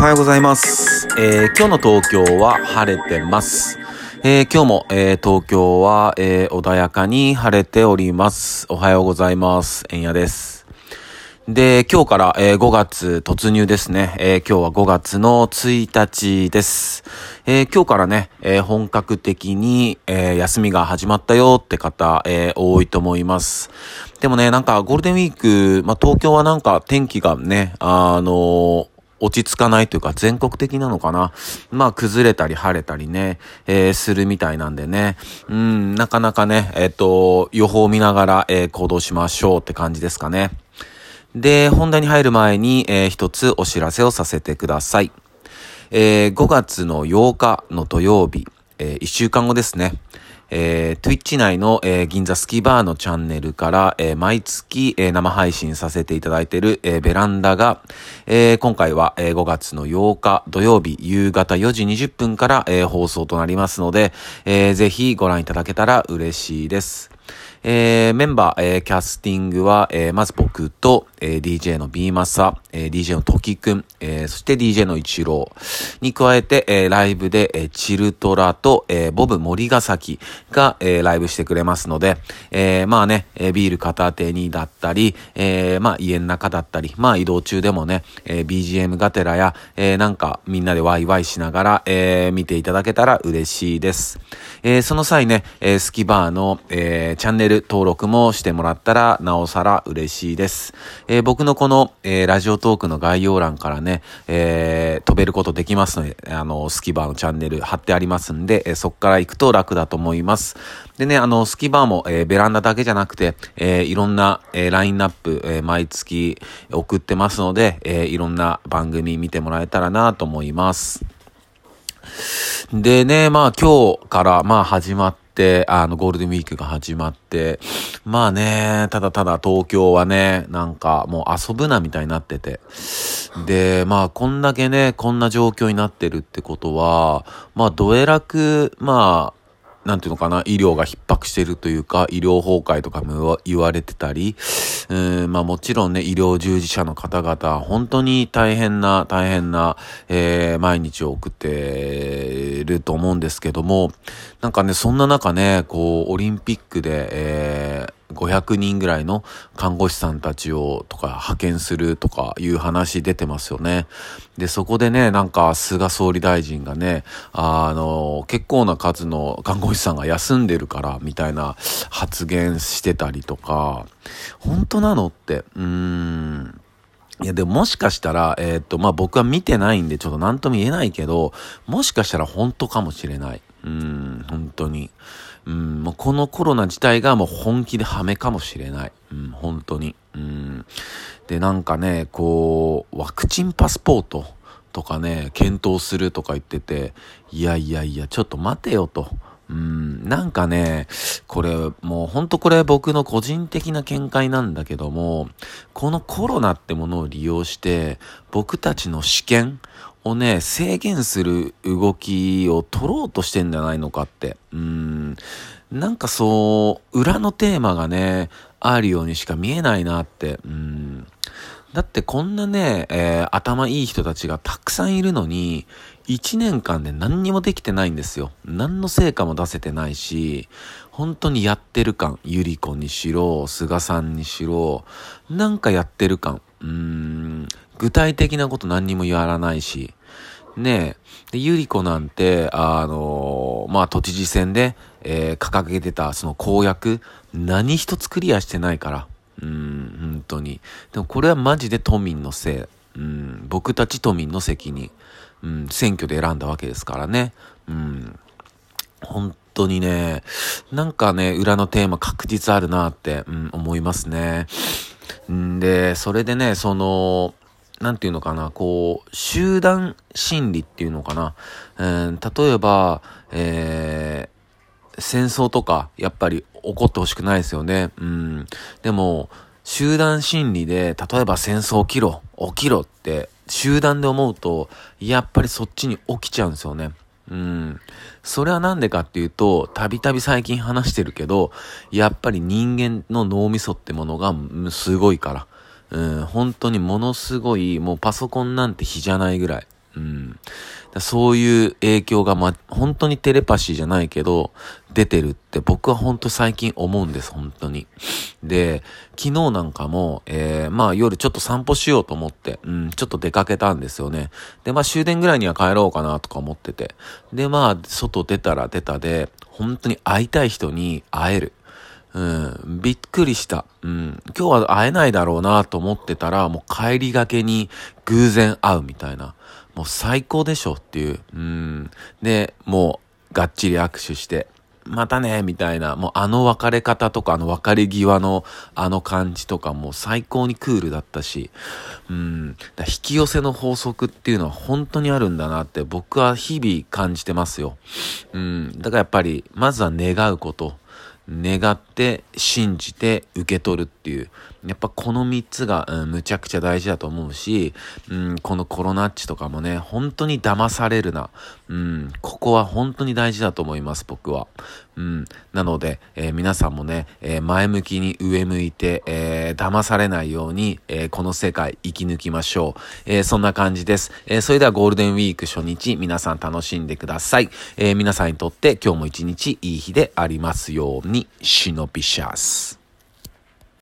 おはようございます。えー今日の東京は晴れてます。えー今日も、えー東京は、え穏やかに晴れております。おはようございます。えんやです。で、今日から、え5月突入ですね。え今日は5月の1日です。え今日からね、え本格的に、え休みが始まったよって方、え多いと思います。でもね、なんかゴールデンウィーク、まあ、東京はなんか天気がね、あの落ち着かないというか全国的なのかな。まあ崩れたり晴れたりね、えーするみたいなんでね。うん、なかなかね、えっ、と、予報を見ながら、えー行動しましょうって感じですかね。で、本題に入る前に、えー一つお知らせをさせてください。えー5月の8日の土曜日、え1週間後ですね。えー、Twitch 内の、えー銀座スキーバーのチャンネルから、えー毎月、えー生配信させていただいている、えーベランダが、えー今回は、えー5月の8日土曜日夕方4時20分から、えー放送となりますので、えーぜひご覧いただけたら嬉しいです。えーメンバー、えーキャスティングは、えーまず僕と、えー DJ の B マサ、えー DJ のトキくん、えーそして DJ のイチローに加えて、えーライブで、えーチルトラと、えーボブ森ヶ崎が、えーライブしてくれますので、えーまあね、えービール片手にだったり、えーまあ家の中だったり、まあ移動中でもね、えー BGM がてらや、えーなんかみんなでワイワイしながら、えー見ていただけたら嬉しいです。えーその際ね、えースキバーの、えーチャンネル登録もしてもらったらなおさら嬉しいです。えー僕のこの、えーラジオトークの概要欄からね、えー飛べることできますので、あの、スキバーのチャンネル貼ってありますんで、えーそこから行くと楽だと思います。でね、あの、スキバーも、えーベランダだけじゃなくて、えーいろんな、えーラインナップ、えー毎月送ってますので、えーいろんな番組見てもらえたらなと思います。でね、まあ今日からまあ始まって、あのゴールデンウィークが始まって、まあね、ただただ東京はね、なんかもう遊ぶなみたいになってて。で、まあこんだけね、こんな状況になってるってことは、まあどえらく、まあ、なんていうのかな、医療が逼迫してるというか、医療崩壊とかも言われてたり、うん、まあもちろんね、医療従事者の方々、本当に大変な、大変な、えー毎日を送ってると思うんですけども、なんかね、そんな中ね、こう、オリンピックで、えー500人ぐらいの看護師さんたちをとか派遣するとかいう話出てますよね。で、そこでね、なんか菅総理大臣がね、あの、結構な数の看護師さんが休んでるからみたいな発言してたりとか、本当なのって、うーん。いや、でももしかしたら、えーっと、まあ、僕は見てないんで、ちょっと何とも言えないけど、もしかしたら本当かもしれない。うん、本当に。うん、もうこのコロナ自体がもう本気でハメかもしれない。うん、本当に。うん。で、なんかね、こう、ワクチンパスポートとかね、検討するとか言ってて、いやいやいや、ちょっと待てよと。うん、なんかね、これ、もうほんとこれ僕の個人的な見解なんだけども、このコロナってものを利用して、僕たちの試験をね、制限する動きを取ろうとしてんじゃないのかって。うん、なんかそう、裏のテーマがね、あるようにしか見えないなって。うんだってこんなね、えー頭いい人たちがたくさんいるのに、1年間で何にもできてないんですよ。何の成果も出せてないし、本当にやってる感、ゆり子にしろ、菅さんにしろ、なんかやってる感。うん、具体的なこと何にもやらないし、ねえ。で、ゆり子なんて、あのまあ、都知事選で、えー掲げてたその公約、何一つクリアしてないから。うん、本当に。でもこれはマジで都民のせい。うん、僕たち都民の責任。うん、選挙で選んだわけですからね。うん。本当にね、なんかね、裏のテーマ確実あるなって、うん、思いますね。んで、それでね、その、なんていうのかな、こう、集団心理っていうのかな。うん、例えば、えー戦争とか、やっぱり起こってほしくないですよね。うん。でも、集団心理で、例えば戦争起きろ、起きろって、集団で思うと、やっぱりそっちに起きちゃうんですよね。うん。それはなんでかっていうと、たびたび最近話してるけど、やっぱり人間の脳みそってものがすごいから。うん、本当にものすごい、もうパソコンなんて比じゃないぐらい。うん。そういう影響が、ま、本当にテレパシーじゃないけど、出てるって僕は本当最近思うんです、本当に。で、昨日なんかも、えー、まあ夜ちょっと散歩しようと思って、うん、ちょっと出かけたんですよね。で、まあ終電ぐらいには帰ろうかなとか思ってて。で、まあ外出たら出たで、本当に会いたい人に会える。うん、びっくりした。うん、今日は会えないだろうなと思ってたら、もう帰りがけに偶然会うみたいな。もう最高でしょっていう。うん。で、もう、がっちり握手して、またね、みたいな、もうあの別れ方とか、あの別れ際のあの感じとかも最高にクールだったし、うん、だ引き寄せの法則っていうのは本当にあるんだなって僕は日々感じてますよ。うん、だからやっぱり、まずは願うこと。願って信じて受け取るっていうやっぱこの3つが、うん、むちゃくちゃ大事だと思うし、うん、このコロナッチとかもね本当に騙されるな、うん、ここは本当に大事だと思います僕は、うん、なので、えー、皆さんもね、えー、前向きに上向いて、えー、騙されないように、えこの世界生き抜きましょう、えそんな感じです、えそれではゴールデンウィーク初日皆さん楽しんでください、え皆さんにとって今日も一日いい日でありますように。シノピシャス。